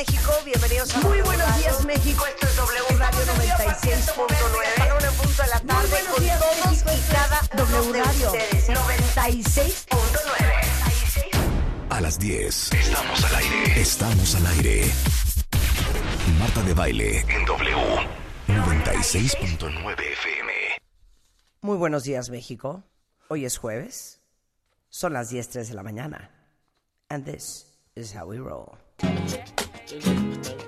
México, bienvenidos a Muy buenos días, México. Esto es W Radio 96.9. en punto de la tarde buenos con días, todos México. y cada W Radio ustedes. 96.9. A las 10. Estamos al aire. Estamos al aire. Marta de baile en W. 96.9 FM. Muy buenos días, México. Hoy es jueves. Son las 10:03 de la mañana. And this is how we roll. Don't Thank you.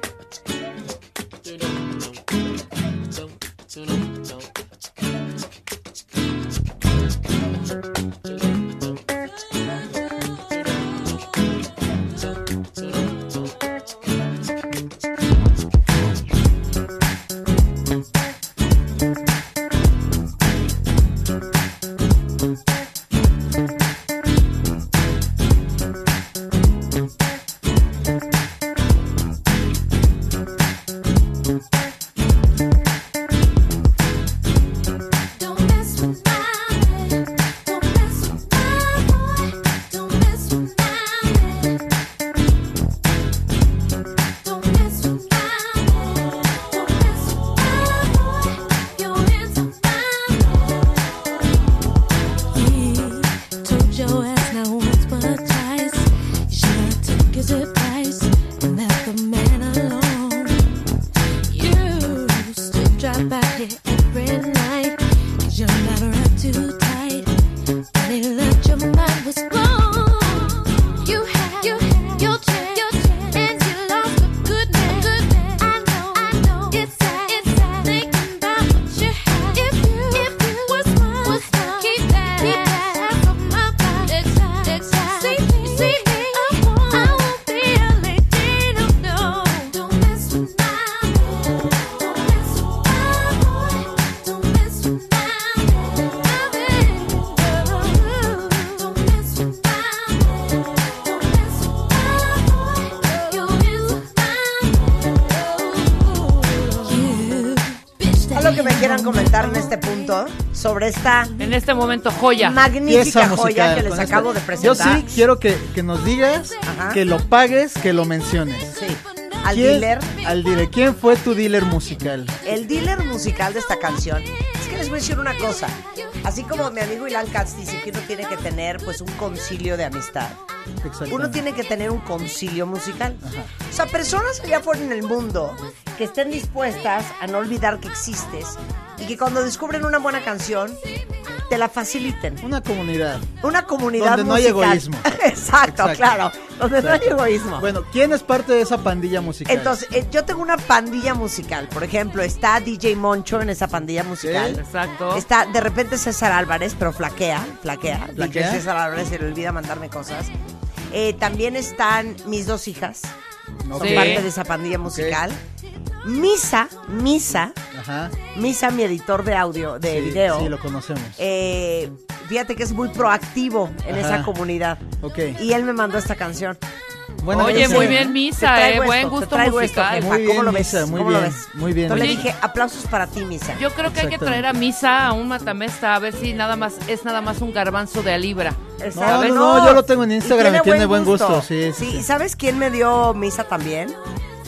Sobre esta En este momento, joya. magnífica pieza joya que les acabo de Yo presentar. sí quiero que, que nos digas, Ajá. que lo pagues, que lo menciones. Sí. Al ¿Quién- dealer, Al dealer. ¿Quién fue tu dealer musical? el dealer musical de esta canción. Es que les voy a decir una cosa. Así como mi amigo Ilan Katz dice que uno tiene que tener pues un concilio de amistad. Exactamente. Uno tiene que tener un concilio musical. O sea, personas allá afuera en el mundo que estén dispuestas a no olvidar que existes y que cuando descubren una buena canción te la faciliten. Una comunidad. Una comunidad Donde no hay musical. egoísmo. Exacto, Exacto. claro. Donde no hay egoísmo. Bueno, ¿quién es parte de esa pandilla musical? Entonces, eh, yo tengo una pandilla musical. Por ejemplo, está DJ Moncho en esa pandilla musical. Exacto. Está de repente César Álvarez, pero flaquea, flaquea. ¿Flaquea? DJ César Álvarez se le olvida mandarme cosas. Eh, también están mis dos hijas, No, son Sí. parte de esa pandilla musical. Misa, Misa, Ajá. Misa, mi editor de audio, de Sí, video. Sí, lo conocemos. eh, fíjate que es muy proactivo en Ajá. esa comunidad. ok. Y él me mandó esta canción. Buena Oye, canción. muy bien, Misa, eh. Buen esto, gusto traigo esto, musical. jefa. Muy ¿Cómo lo ves? Misa, muy ¿Cómo lo bien, ves? muy bien. Entonces le dije, aplausos para ti, Misa. Yo creo que hay que traer a Misa a un matamesta a ver si nada más es nada más un garbanzo de a libra. Exacto. No, no, no, yo lo tengo en Instagram y tiene buen gusto, sí, sí, Sí, sí. ¿sabes quién me dio misa también?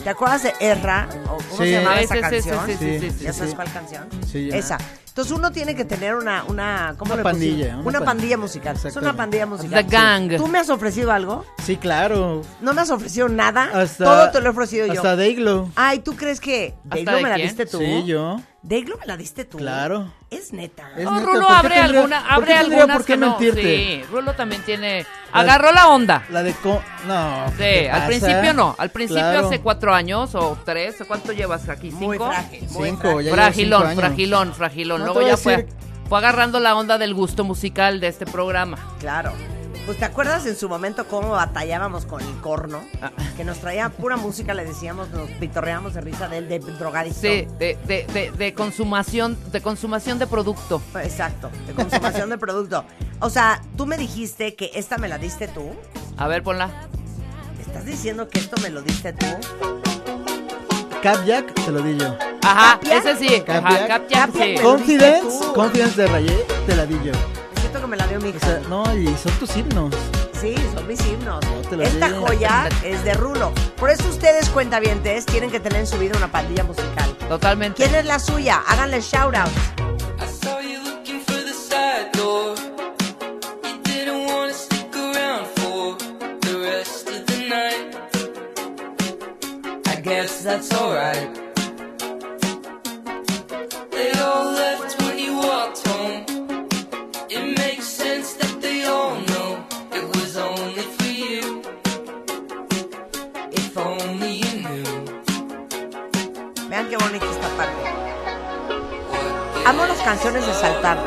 ¿Te acuerdas de Erra? ¿O ¿Cómo Sí. se llamaba esa sí, canción? sí, sí, sí, sí, ¿Ya sabes cuál canción? Sí, ya. Esa. Entonces uno tiene que tener una, una ¿cómo Una le pandilla, una Una, pan- pandilla musical. Es una pandilla musical. The Gang. ¿Tú me has ofrecido algo? Sí, claro. ¿No me has ofrecido nada? Hasta, Todo te lo he ofrecido yo. Hasta Dayglow. Ay, ¿tú crees que ¿Hasta Dayglo de me la quién? diste tú? Sí, yo. ¿Dayglo me la diste tú? Claro. Es neta. Es No, neta, Rulo ¿por abre tendría- alguna, por abre tendría algunas por qué que no. mentirte? Sí, Rulo también tiene. Agarró la onda. La de co- no. Sí, ¿qué al pasa? principio no. Al principio Claro. hace cuatro años o tres. ¿Cuánto llevas aquí? ¿Cinco? Muy frágil. Muy Cinco, frágil. ya llevo Fragilón, cinco años. fragilón, fragilón. No, Luego ya fue, fue agarrando la onda del gusto musical de este programa. Claro. Pues te acuerdas en su momento cómo batallábamos con el corno, Ah. que nos traía pura música, le decíamos, nos pitorreábamos de risa de él, de drogadicto. Sí, de, de, de, de consumación, de consumación de producto. Exacto, de consumación de producto. O sea, tú me dijiste que esta me la diste tú. A ver, ponla. ¿Estás diciendo que esto me lo diste tú? Cap Jack, te lo di yo. Ajá, ese sí. Ajá, ¿Capiak? Capiak, sí. Confidence. Confidence de Rayé, te la di yo. Siento que me la dio mi O hija. sea, no, y son tus himnos. Sí, son mis himnos. Esta digo. joya es de Rulo. Por eso ustedes, cuentavientes, tienen que tener en su vida una pandilla musical. Totalmente. ¿Quién es la suya? Háganle shout out. I saw you canciones de saltar.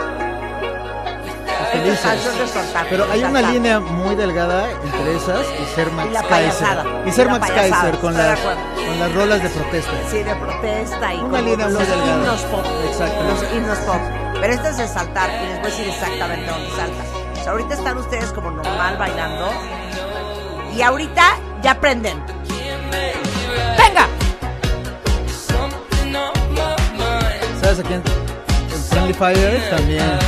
Felices. Canciones de saltar. Pero hay una línea muy delgada entre esas y ser Max Y la Kaiser. Y ser Y Max payasada, Kaiser con las, con las rolas de protesta. Sí, de protesta y Una línea muy los delgada. himnos pop. Exacto. Los himnos pop. Pero este es de saltar y les voy a decir exactamente dónde salta. O sea, ahorita están ustedes como normal bailando y ahorita ya aprenden. ¡Venga! ¿Sabes a quién? Friendly Fire también.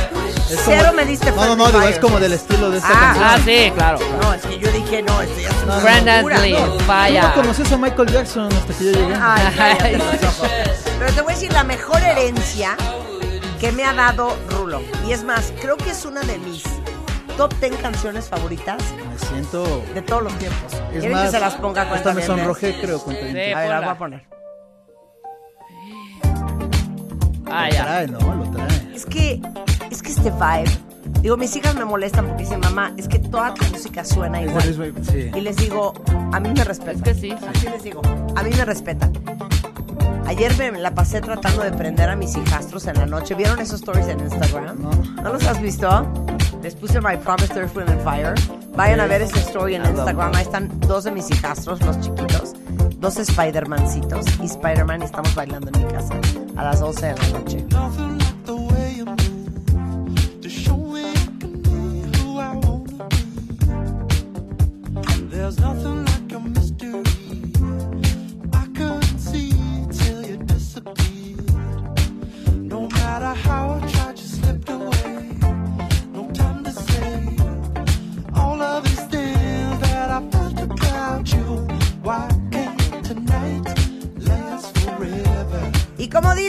Es Cero me diste No, no, no, Friendly digo, es Fire. como del estilo de esta Ah, canción. Ah, sí, claro. No, es que yo dije, no, este ya es una Brandon locura. Lee, Tú no conoces a Michael Jackson hasta que yo llegué. Ay, cállate. Pero te voy a decir la mejor herencia que me ha dado Rulo. Y es más, creo que es una de mis top 10 canciones favoritas Me siento... de todos los tiempos. Es ¿Quieren más, que se las ponga hasta me cuentavientes? sonrojé, creo, cuenta Sí. A ver, las voy a poner. Ah, Lo ya. trae, ¿no? Lo trae. Es que, es que este vibe. Digo, mis hijas me molestan porque dicen, mamá, es que toda tu música suena igual. mismo- sí. Y les digo, a mí me respetan. Es que sí. Así les digo, a mí me respetan. Ayer me la pasé tratando de prender a mis hijastros en la noche. ¿Vieron esos stories en Instagram? No. ¿No los has visto? Les puse My Promise Earth, Wind and Fire. Vayan a ver ese story en Instagram. Ahí están dos de mis hijastros, los chiquitos. Dos Spider-Mancitos y Spider-Man. Estamos bailando en mi casa a las 11 de la noche.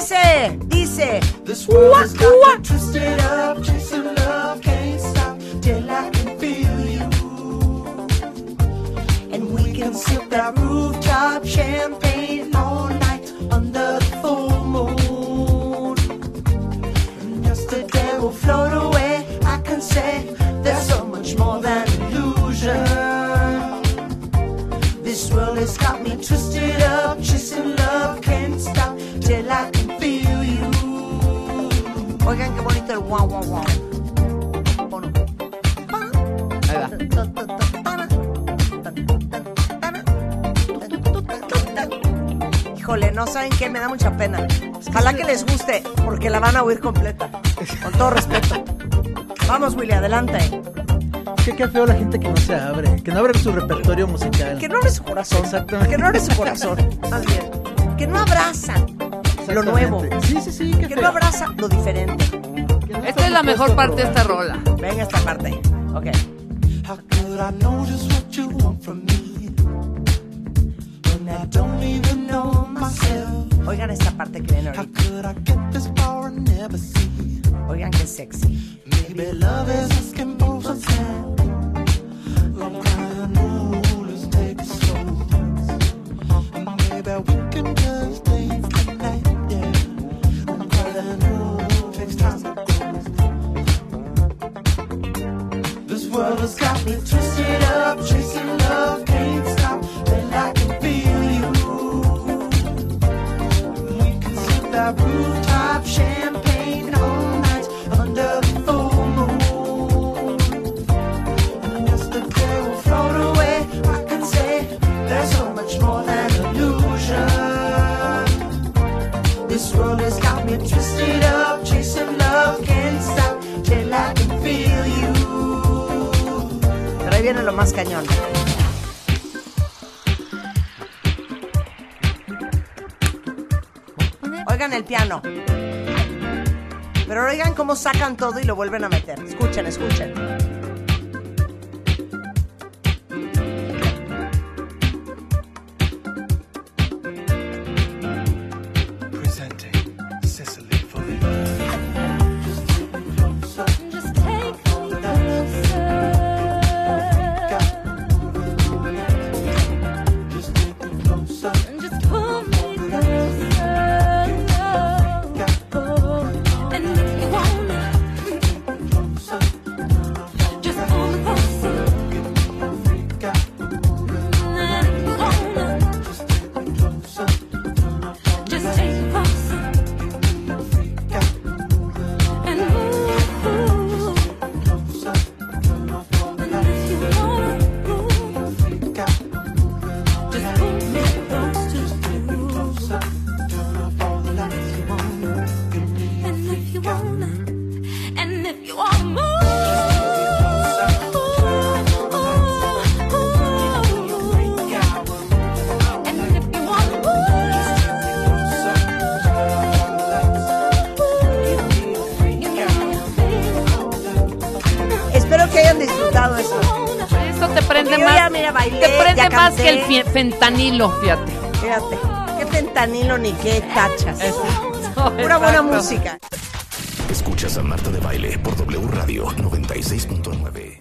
Dice, dice, This world has got me twisted up, chasing love, can't stop till I can feel you. And we can sip that rooftop champagne all night under the full moon. And just the day will float away. Oigan qué bonito el wow, wow, wow. Pon- Ahí va. Híjole, no saben qué, me da mucha pena. Ojalá que les guste, porque la van a oír completa. Con todo respeto. Vamos, Willy, adelante. Qué, qué feo la gente que no se abre, que no abre su repertorio musical. Que no abre su corazón. Exactamente. Que no abre su corazón. Más bien. Que no abrazan lo nuevo. Sí, sí, sí, Que feo. no abrazan lo diferente. No Esta es la mejor parte de esta rola. Venga esta parte. Ok. How could I know just what you want from me? When I don't even know myself. Oigan esta parte que viene How ahorita. could I get this far and never see? Oigan qué sexy. Maybe love is asking for some rooftop champagne all night under the full moon. And as the will float away, I can say there's so much more than illusion. This world has got me twisted up, chasing love, can't stop till I can feel you. Lo más cañón. Oigan el piano. Pero oigan cómo sacan todo y lo vuelven a meter. Escuchen, escuchen. Eso. Eso te prende Porque más. ya, mira, bailé, te prende ya más que el fentanilo, fíjate. Fíjate, qué fentanilo ni qué tachas. Eso, Pura buena exacto. música. Escuchas a Marta de Baile por W Radio 96.9.